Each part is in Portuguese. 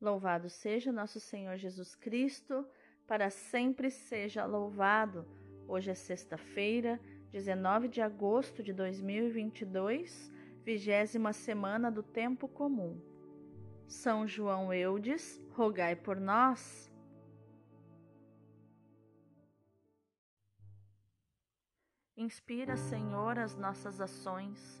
Louvado seja nosso Senhor Jesus Cristo, para sempre seja louvado. Hoje é sexta-feira, 19 de agosto de 2022, vigésima semana do tempo comum. São João Eudes, rogai por nós. Inspira, Senhor, as nossas ações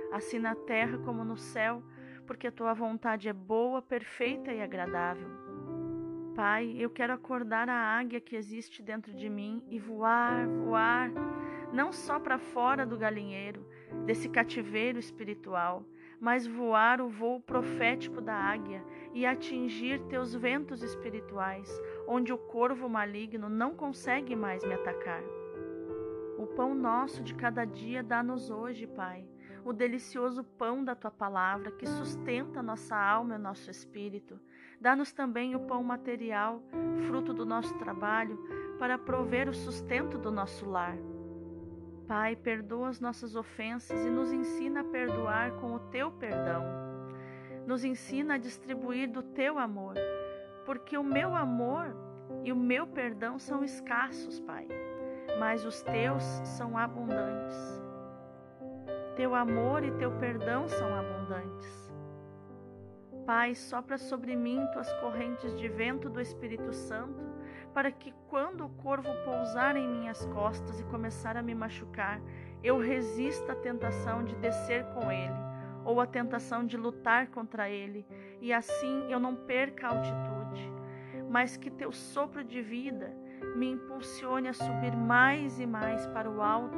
assim na terra como no céu, porque a tua vontade é boa, perfeita e agradável. Pai, eu quero acordar a águia que existe dentro de mim e voar, voar, não só para fora do galinheiro, desse cativeiro espiritual, mas voar o voo profético da águia e atingir teus ventos espirituais, onde o corvo maligno não consegue mais me atacar. O pão nosso de cada dia dá-nos hoje, Pai, o delicioso pão da tua palavra que sustenta nossa alma e nosso espírito. Dá-nos também o pão material, fruto do nosso trabalho, para prover o sustento do nosso lar. Pai, perdoa as nossas ofensas e nos ensina a perdoar com o teu perdão. Nos ensina a distribuir do teu amor, porque o meu amor e o meu perdão são escassos, Pai mas os teus são abundantes. Teu amor e teu perdão são abundantes. Pai, sopra sobre mim tuas correntes de vento do Espírito Santo, para que quando o corvo pousar em minhas costas e começar a me machucar, eu resista à tentação de descer com ele, ou à tentação de lutar contra ele, e assim eu não perca a altitude, mas que teu sopro de vida me impulsione a subir mais e mais para o alto,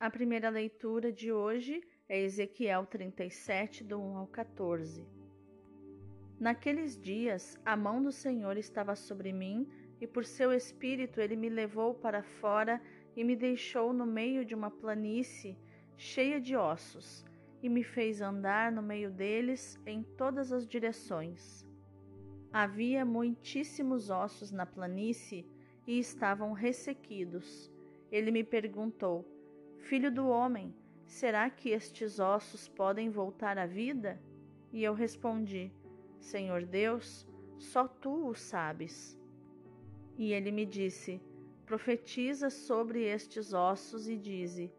A primeira leitura de hoje é Ezequiel 37, do 1 ao 14. Naqueles dias, a mão do Senhor estava sobre mim, e por seu espírito ele me levou para fora e me deixou no meio de uma planície cheia de ossos, e me fez andar no meio deles em todas as direções. Havia muitíssimos ossos na planície e estavam ressequidos. Ele me perguntou: Filho do homem, será que estes ossos podem voltar à vida? E eu respondi: Senhor Deus, só tu o sabes. E ele me disse: Profetiza sobre estes ossos e dize: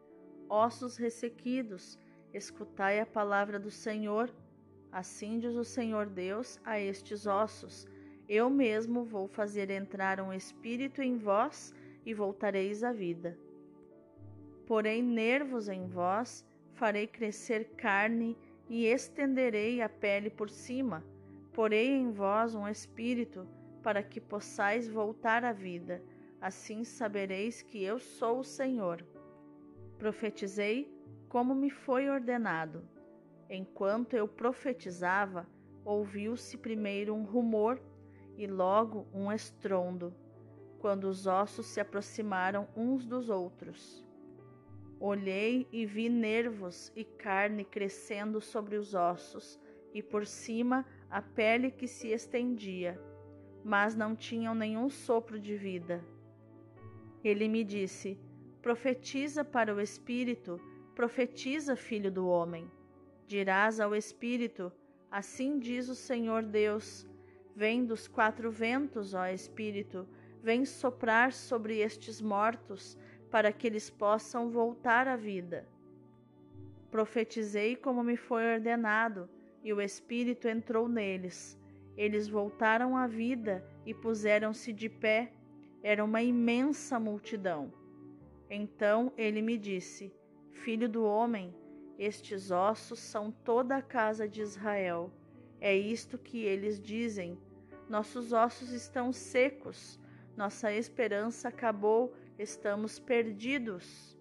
Ossos ressequidos, escutai a palavra do Senhor. Assim diz o Senhor Deus a estes ossos: Eu mesmo vou fazer entrar um espírito em vós e voltareis à vida. Porém, nervos em vós, farei crescer carne e estenderei a pele por cima. Porei em vós um espírito, para que possais voltar à vida assim sabereis que eu sou o Senhor. Profetizei como me foi ordenado. Enquanto eu profetizava, ouviu-se primeiro um rumor e logo um estrondo, quando os ossos se aproximaram uns dos outros. Olhei e vi nervos e carne crescendo sobre os ossos, e por cima a pele que se estendia, mas não tinham nenhum sopro de vida. Ele me disse: Profetiza para o Espírito, profetiza, filho do homem. Dirás ao Espírito: Assim diz o Senhor Deus: Vem dos quatro ventos, ó Espírito, vem soprar sobre estes mortos, para que eles possam voltar à vida. Profetizei como me foi ordenado, e o Espírito entrou neles. Eles voltaram à vida e puseram-se de pé era uma imensa multidão. Então ele me disse: Filho do homem, estes ossos são toda a casa de Israel. É isto que eles dizem: Nossos ossos estão secos, nossa esperança acabou, estamos perdidos.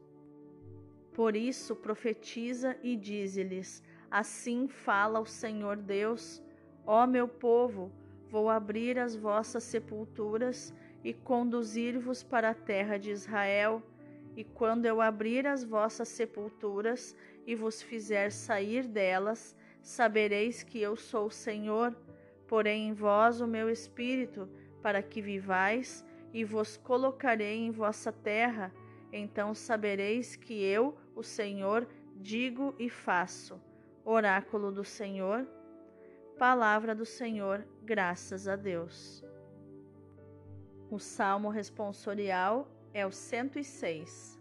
Por isso profetiza e dize-lhes: Assim fala o Senhor Deus: Ó meu povo, vou abrir as vossas sepulturas e conduzir-vos para a terra de Israel. E quando eu abrir as vossas sepulturas e vos fizer sair delas, sabereis que eu sou o Senhor. Porém em vós o meu espírito, para que vivais, e vos colocarei em vossa terra. Então sabereis que eu, o Senhor, digo e faço. Oráculo do Senhor. Palavra do Senhor, graças a Deus. O salmo responsorial é o 106.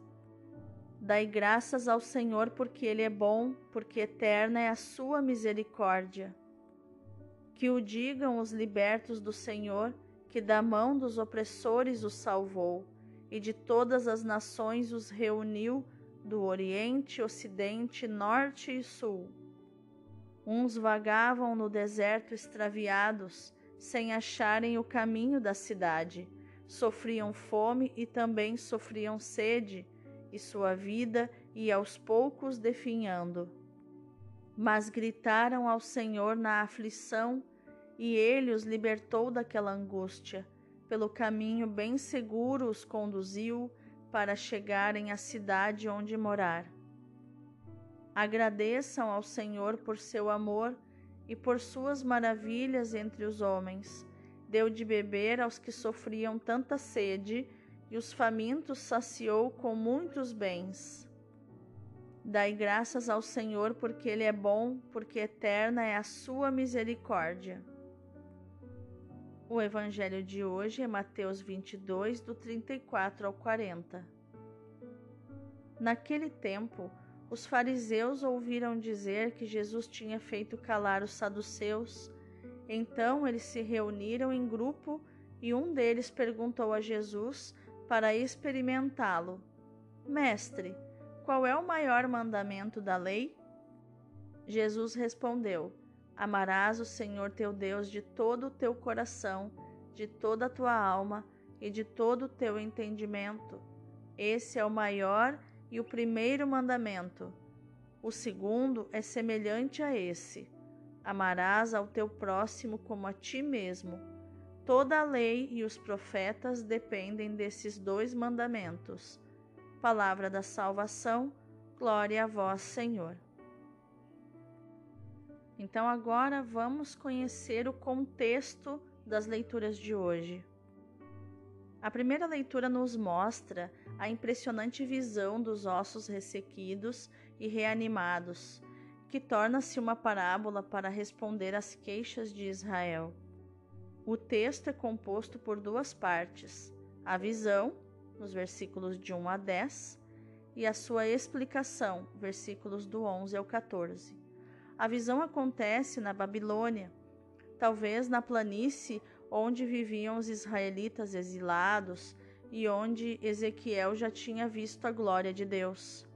Dai graças ao Senhor porque Ele é bom, porque eterna é a sua misericórdia. Que o digam os libertos do Senhor, que da mão dos opressores os salvou, e de todas as nações os reuniu, do Oriente, Ocidente, Norte e Sul. Uns vagavam no deserto extraviados, sem acharem o caminho da cidade sofriam fome e também sofriam sede, e sua vida ia aos poucos definhando. Mas gritaram ao Senhor na aflição, e ele os libertou daquela angústia. Pelo caminho bem seguro os conduziu para chegarem à cidade onde morar. Agradeçam ao Senhor por seu amor e por suas maravilhas entre os homens deu de beber aos que sofriam tanta sede, e os famintos saciou com muitos bens. Dai graças ao Senhor, porque Ele é bom, porque eterna é a sua misericórdia. O evangelho de hoje é Mateus 22, do 34 ao 40. Naquele tempo, os fariseus ouviram dizer que Jesus tinha feito calar os saduceus então eles se reuniram em grupo e um deles perguntou a Jesus para experimentá-lo: Mestre, qual é o maior mandamento da lei? Jesus respondeu: Amarás o Senhor teu Deus de todo o teu coração, de toda a tua alma e de todo o teu entendimento. Esse é o maior e o primeiro mandamento. O segundo é semelhante a esse Amarás ao teu próximo como a ti mesmo. Toda a lei e os profetas dependem desses dois mandamentos. Palavra da salvação, glória a vós, Senhor. Então, agora vamos conhecer o contexto das leituras de hoje. A primeira leitura nos mostra a impressionante visão dos ossos ressequidos e reanimados, que torna-se uma parábola para responder às queixas de Israel. O texto é composto por duas partes: a visão, nos versículos de 1 a 10, e a sua explicação, versículos do 11 ao 14. A visão acontece na Babilônia, talvez na planície onde viviam os israelitas exilados e onde Ezequiel já tinha visto a glória de Deus.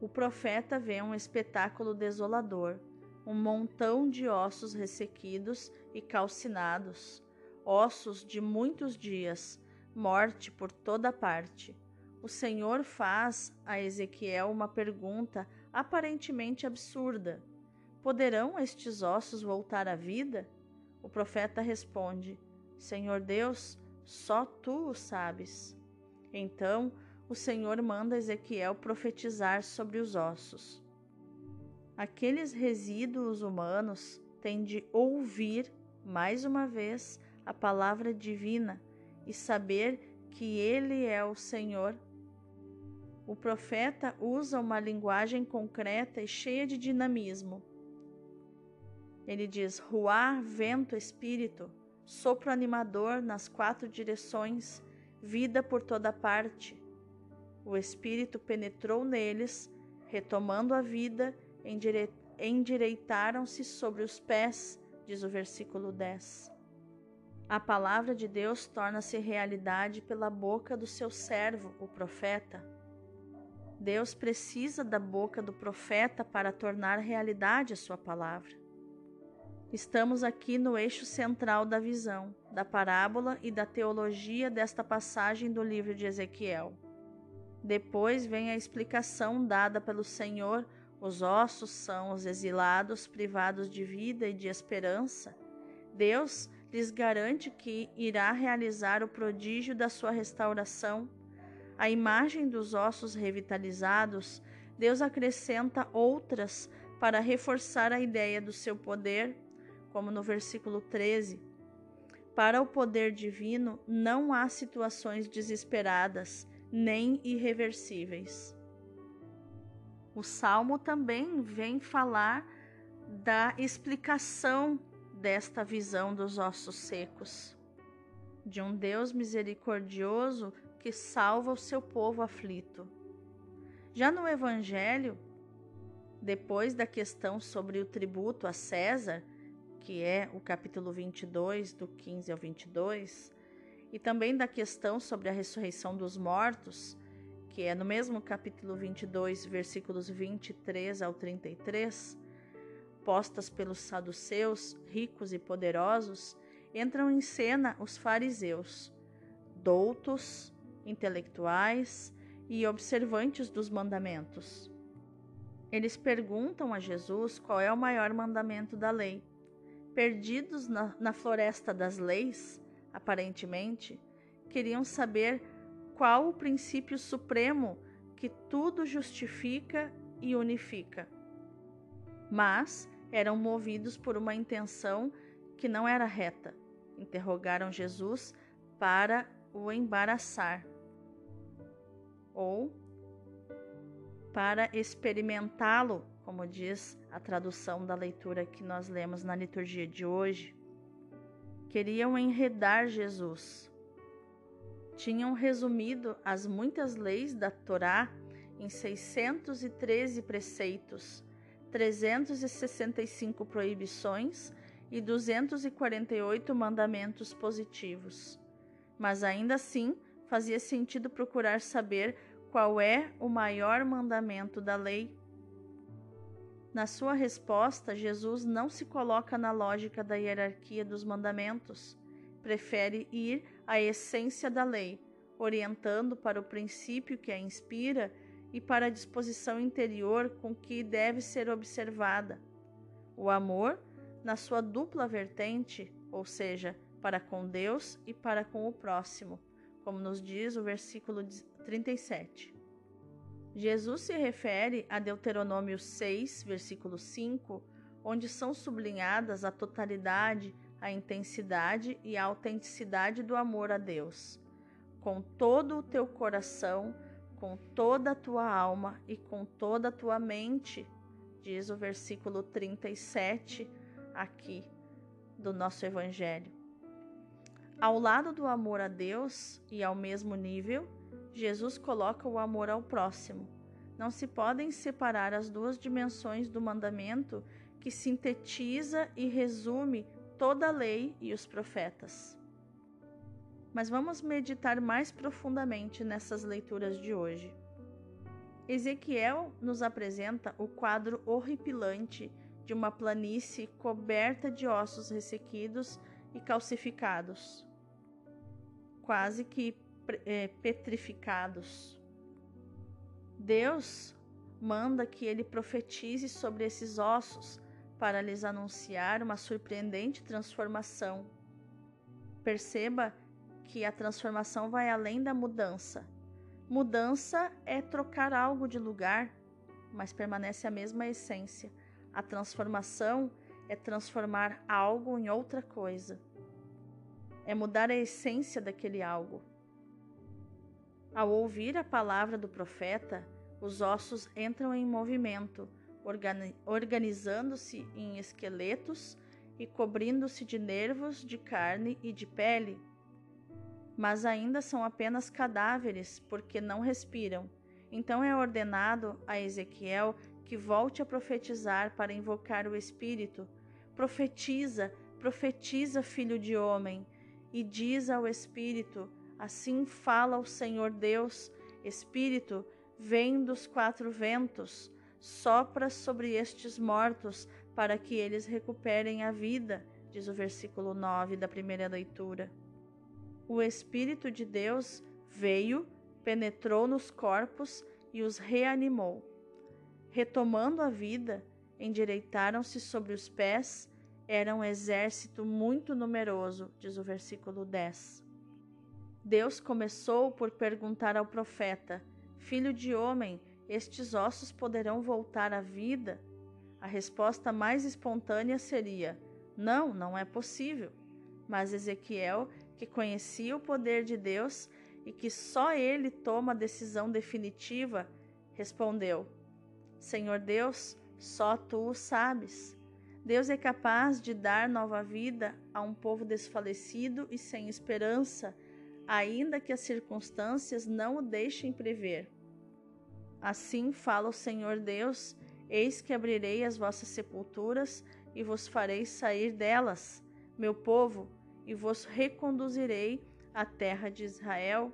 O profeta vê um espetáculo desolador, um montão de ossos ressequidos e calcinados, ossos de muitos dias, morte por toda parte. O Senhor faz a Ezequiel uma pergunta aparentemente absurda: Poderão estes ossos voltar à vida? O profeta responde: Senhor Deus, só tu o sabes. Então o Senhor manda Ezequiel profetizar sobre os ossos. Aqueles resíduos humanos têm de ouvir, mais uma vez, a palavra divina e saber que Ele é o Senhor. O profeta usa uma linguagem concreta e cheia de dinamismo ele diz: Ruar, vento, espírito, sopro animador nas quatro direções, vida por toda parte. O espírito penetrou neles, retomando a vida, endire... endireitaram-se sobre os pés, diz o versículo 10. A palavra de Deus torna-se realidade pela boca do seu servo, o profeta. Deus precisa da boca do profeta para tornar realidade a sua palavra. Estamos aqui no eixo central da visão, da parábola e da teologia desta passagem do livro de Ezequiel. Depois vem a explicação dada pelo Senhor: os ossos são os exilados, privados de vida e de esperança. Deus lhes garante que irá realizar o prodígio da sua restauração. A imagem dos ossos revitalizados, Deus acrescenta outras para reforçar a ideia do seu poder como no versículo 13. Para o poder divino não há situações desesperadas nem irreversíveis. O salmo também vem falar da explicação desta visão dos ossos secos, de um Deus misericordioso que salva o seu povo aflito. Já no Evangelho, depois da questão sobre o tributo a César, que é o capítulo 22, do 15 ao 22, e também da questão sobre a ressurreição dos mortos, que é no mesmo capítulo 22, versículos 23 ao 33, postas pelos saduceus, ricos e poderosos, entram em cena os fariseus, doutos, intelectuais e observantes dos mandamentos. Eles perguntam a Jesus qual é o maior mandamento da lei perdidos na, na floresta das leis, aparentemente, queriam saber qual o princípio supremo que tudo justifica e unifica. Mas eram movidos por uma intenção que não era reta. Interrogaram Jesus para o embaraçar ou para experimentá-lo como diz a tradução da leitura que nós lemos na liturgia de hoje, queriam enredar Jesus. Tinham resumido as muitas leis da Torá em 613 preceitos, 365 proibições e 248 mandamentos positivos. Mas ainda assim, fazia sentido procurar saber qual é o maior mandamento da lei na sua resposta, Jesus não se coloca na lógica da hierarquia dos mandamentos, prefere ir à essência da lei, orientando para o princípio que a inspira e para a disposição interior com que deve ser observada. O amor, na sua dupla vertente, ou seja, para com Deus e para com o próximo, como nos diz o versículo 37. Jesus se refere a Deuteronômio 6, versículo 5, onde são sublinhadas a totalidade, a intensidade e a autenticidade do amor a Deus. Com todo o teu coração, com toda a tua alma e com toda a tua mente, diz o versículo 37 aqui do nosso Evangelho. Ao lado do amor a Deus e ao mesmo nível, Jesus coloca o amor ao próximo. Não se podem separar as duas dimensões do mandamento que sintetiza e resume toda a lei e os profetas. Mas vamos meditar mais profundamente nessas leituras de hoje. Ezequiel nos apresenta o quadro horripilante de uma planície coberta de ossos ressequidos e calcificados, quase que petrificados. Deus manda que ele profetize sobre esses ossos para lhes anunciar uma surpreendente transformação. Perceba que a transformação vai além da mudança. Mudança é trocar algo de lugar, mas permanece a mesma essência. A transformação é transformar algo em outra coisa. É mudar a essência daquele algo. Ao ouvir a palavra do profeta, os ossos entram em movimento, organizando-se em esqueletos e cobrindo-se de nervos, de carne e de pele. Mas ainda são apenas cadáveres, porque não respiram. Então é ordenado a Ezequiel que volte a profetizar para invocar o Espírito. Profetiza, profetiza, filho de homem, e diz ao Espírito: Assim fala o Senhor Deus, Espírito, vem dos quatro ventos, sopra sobre estes mortos, para que eles recuperem a vida, diz o versículo 9 da primeira leitura. O Espírito de Deus veio, penetrou nos corpos e os reanimou. Retomando a vida, endireitaram-se sobre os pés, era um exército muito numeroso, diz o versículo 10. Deus começou por perguntar ao profeta: Filho de homem, estes ossos poderão voltar à vida? A resposta mais espontânea seria: Não, não é possível. Mas Ezequiel, que conhecia o poder de Deus e que só ele toma a decisão definitiva, respondeu: Senhor Deus, só tu o sabes. Deus é capaz de dar nova vida a um povo desfalecido e sem esperança ainda que as circunstâncias não o deixem prever. Assim fala o Senhor Deus: Eis que abrirei as vossas sepulturas e vos farei sair delas, meu povo, e vos reconduzirei à terra de Israel.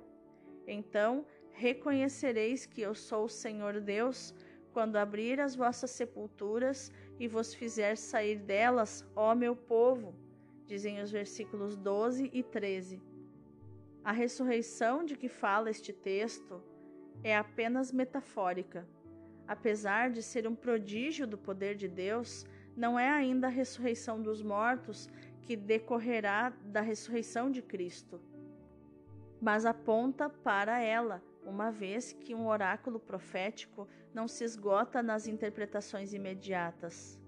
Então reconhecereis que eu sou o Senhor Deus, quando abrir as vossas sepulturas e vos fizer sair delas, ó meu povo, dizem os versículos 12 e 13. A ressurreição de que fala este texto é apenas metafórica. Apesar de ser um prodígio do poder de Deus, não é ainda a ressurreição dos mortos que decorrerá da ressurreição de Cristo, mas aponta para ela, uma vez que um oráculo profético não se esgota nas interpretações imediatas.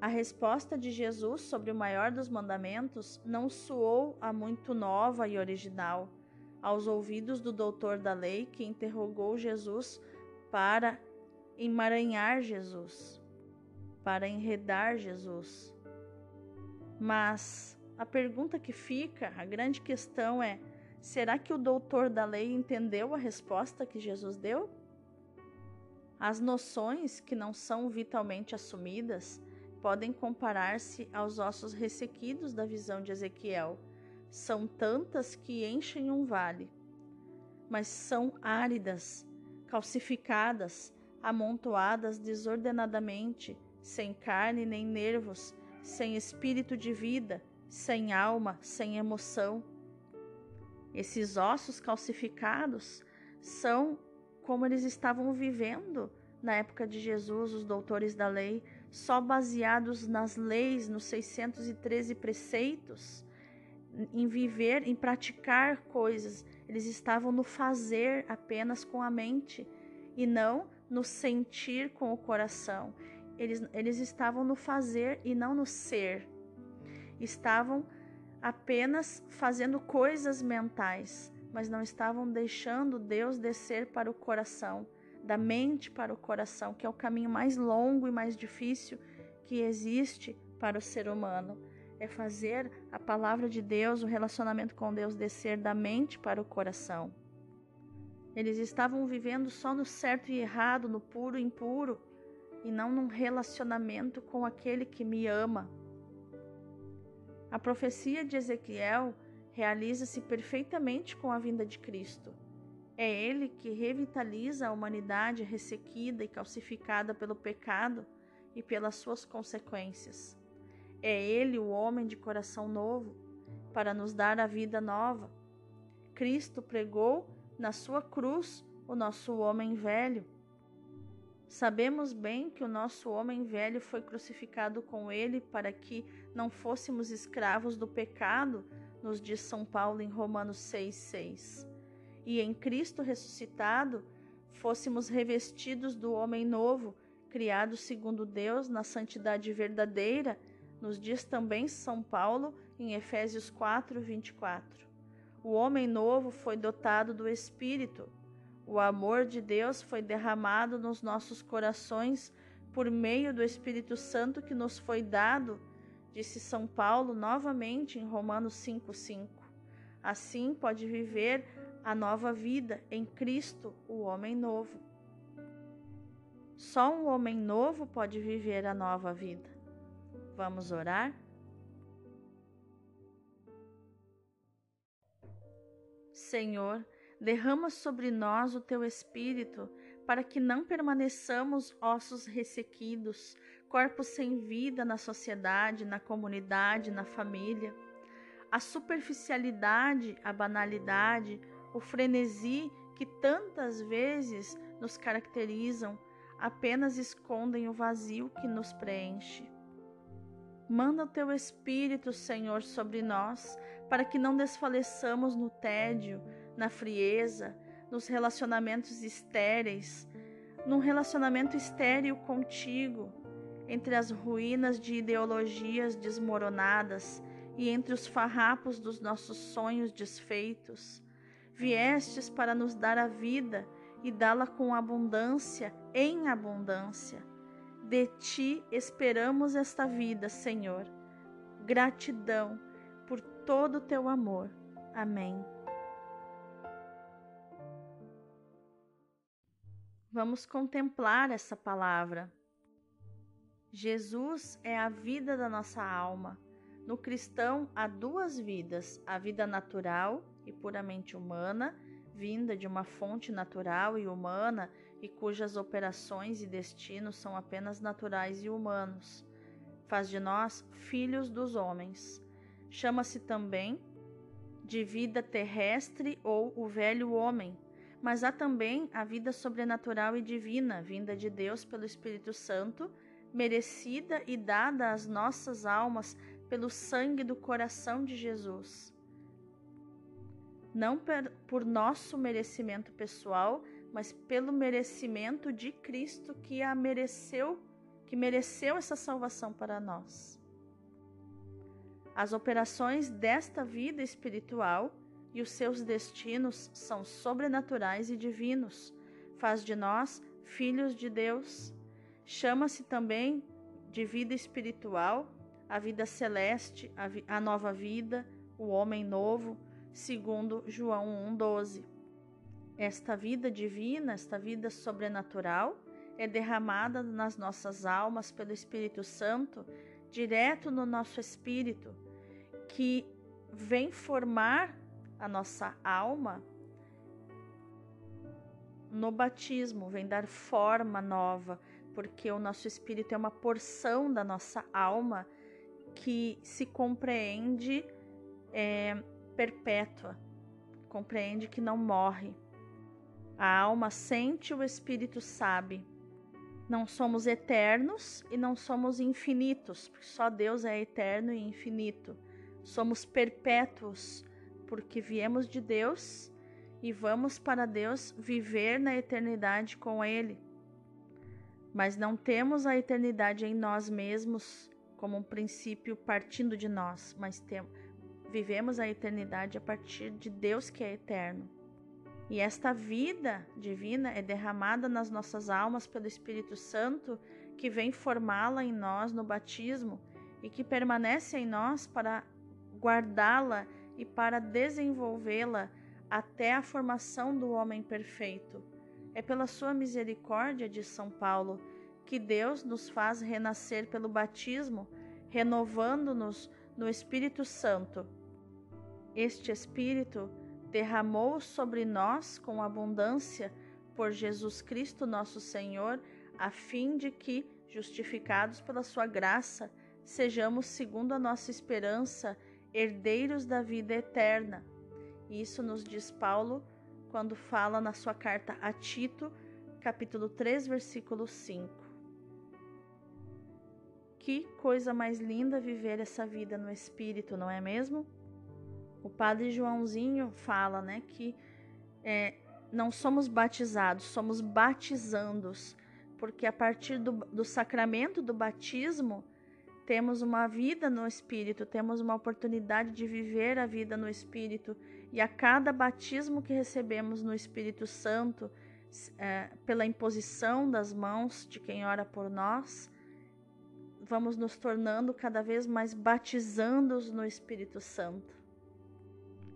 A resposta de Jesus sobre o maior dos mandamentos não soou a muito nova e original aos ouvidos do doutor da lei que interrogou Jesus para emaranhar Jesus, para enredar Jesus. Mas a pergunta que fica, a grande questão é: será que o doutor da lei entendeu a resposta que Jesus deu? As noções que não são vitalmente assumidas podem comparar-se aos ossos ressequidos da visão de Ezequiel. São tantas que enchem um vale, mas são áridas, calcificadas, amontoadas desordenadamente, sem carne nem nervos, sem espírito de vida, sem alma, sem emoção. Esses ossos calcificados são como eles estavam vivendo na época de Jesus, os doutores da lei, só baseados nas leis, nos 613 preceitos, em viver, em praticar coisas. Eles estavam no fazer apenas com a mente. e não no sentir com o coração. Eles, eles estavam no fazer e não no ser. Estavam apenas fazendo coisas mentais, mas não estavam deixando Deus descer para o coração, da mente para o coração, que é o caminho mais longo e mais difícil que existe para o ser humano. É fazer a palavra de Deus, o relacionamento com Deus descer da mente para o coração. Eles estavam vivendo só no certo e errado, no puro e impuro, e não num relacionamento com aquele que me ama. A profecia de Ezequiel realiza-se perfeitamente com a vinda de Cristo. É Ele que revitaliza a humanidade ressequida e calcificada pelo pecado e pelas suas consequências. É Ele o homem de coração novo, para nos dar a vida nova. Cristo pregou na sua cruz o nosso homem velho. Sabemos bem que o nosso homem velho foi crucificado com ele para que não fôssemos escravos do pecado, nos diz São Paulo em Romanos 6,6. E em Cristo ressuscitado, fôssemos revestidos do homem novo, criado segundo Deus na santidade verdadeira, nos diz também São Paulo em Efésios 4, 24. O homem novo foi dotado do Espírito. O amor de Deus foi derramado nos nossos corações por meio do Espírito Santo que nos foi dado, disse São Paulo novamente em Romanos 5,5. Assim pode viver a nova vida em Cristo, o homem novo. Só um homem novo pode viver a nova vida. Vamos orar? Senhor, derrama sobre nós o teu espírito, para que não permaneçamos ossos ressequidos, corpos sem vida na sociedade, na comunidade, na família. A superficialidade, a banalidade, o frenesi que tantas vezes nos caracterizam apenas escondem o vazio que nos preenche. Manda o teu Espírito, Senhor, sobre nós, para que não desfaleçamos no tédio, na frieza, nos relacionamentos estéreis, num relacionamento estéril contigo, entre as ruínas de ideologias desmoronadas e entre os farrapos dos nossos sonhos desfeitos. Viestes para nos dar a vida e dá-la com abundância, em abundância. De ti esperamos esta vida, Senhor. Gratidão por todo o teu amor. Amém. Vamos contemplar essa palavra. Jesus é a vida da nossa alma. No cristão há duas vidas: a vida natural e puramente humana, vinda de uma fonte natural e humana e cujas operações e destinos são apenas naturais e humanos. Faz de nós filhos dos homens. Chama-se também de vida terrestre ou o velho homem, mas há também a vida sobrenatural e divina, vinda de Deus pelo Espírito Santo, merecida e dada às nossas almas pelo sangue do coração de Jesus. Não por nosso merecimento pessoal, mas pelo merecimento de Cristo que a mereceu, que mereceu essa salvação para nós. As operações desta vida espiritual e os seus destinos são sobrenaturais e divinos. Faz de nós filhos de Deus. Chama-se também de vida espiritual, a vida celeste, a, vi a nova vida, o homem novo, segundo João 1:12. Esta vida divina, esta vida sobrenatural, é derramada nas nossas almas pelo Espírito Santo, direto no nosso espírito, que vem formar a nossa alma no batismo, vem dar forma nova, porque o nosso espírito é uma porção da nossa alma que se compreende é, perpétua, compreende que não morre. A alma sente, o espírito sabe. Não somos eternos e não somos infinitos, porque só Deus é eterno e infinito. Somos perpétuos, porque viemos de Deus e vamos para Deus viver na eternidade com Ele. Mas não temos a eternidade em nós mesmos como um princípio partindo de nós, mas temos, vivemos a eternidade a partir de Deus que é eterno. E esta vida divina é derramada nas nossas almas pelo Espírito Santo, que vem formá-la em nós no batismo e que permanece em nós para guardá-la e para desenvolvê-la até a formação do homem perfeito. É pela sua misericórdia, de São Paulo, que Deus nos faz renascer pelo batismo, renovando-nos no Espírito Santo. Este Espírito derramou sobre nós com abundância por Jesus Cristo, nosso Senhor, a fim de que, justificados pela sua graça, sejamos, segundo a nossa esperança, herdeiros da vida eterna. Isso nos diz Paulo quando fala na sua carta a Tito, capítulo 3, versículo 5. Que coisa mais linda viver essa vida no espírito, não é mesmo? O padre Joãozinho fala, né, que é, não somos batizados, somos batizandos, porque a partir do, do sacramento do batismo temos uma vida no Espírito, temos uma oportunidade de viver a vida no Espírito, e a cada batismo que recebemos no Espírito Santo, é, pela imposição das mãos de quem ora por nós, vamos nos tornando cada vez mais batizandos no Espírito Santo.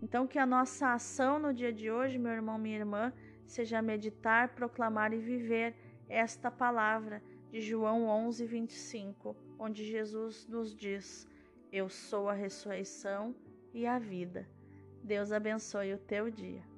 Então, que a nossa ação no dia de hoje, meu irmão, minha irmã, seja meditar, proclamar e viver esta palavra de João 11, 25, onde Jesus nos diz: Eu sou a ressurreição e a vida. Deus abençoe o teu dia.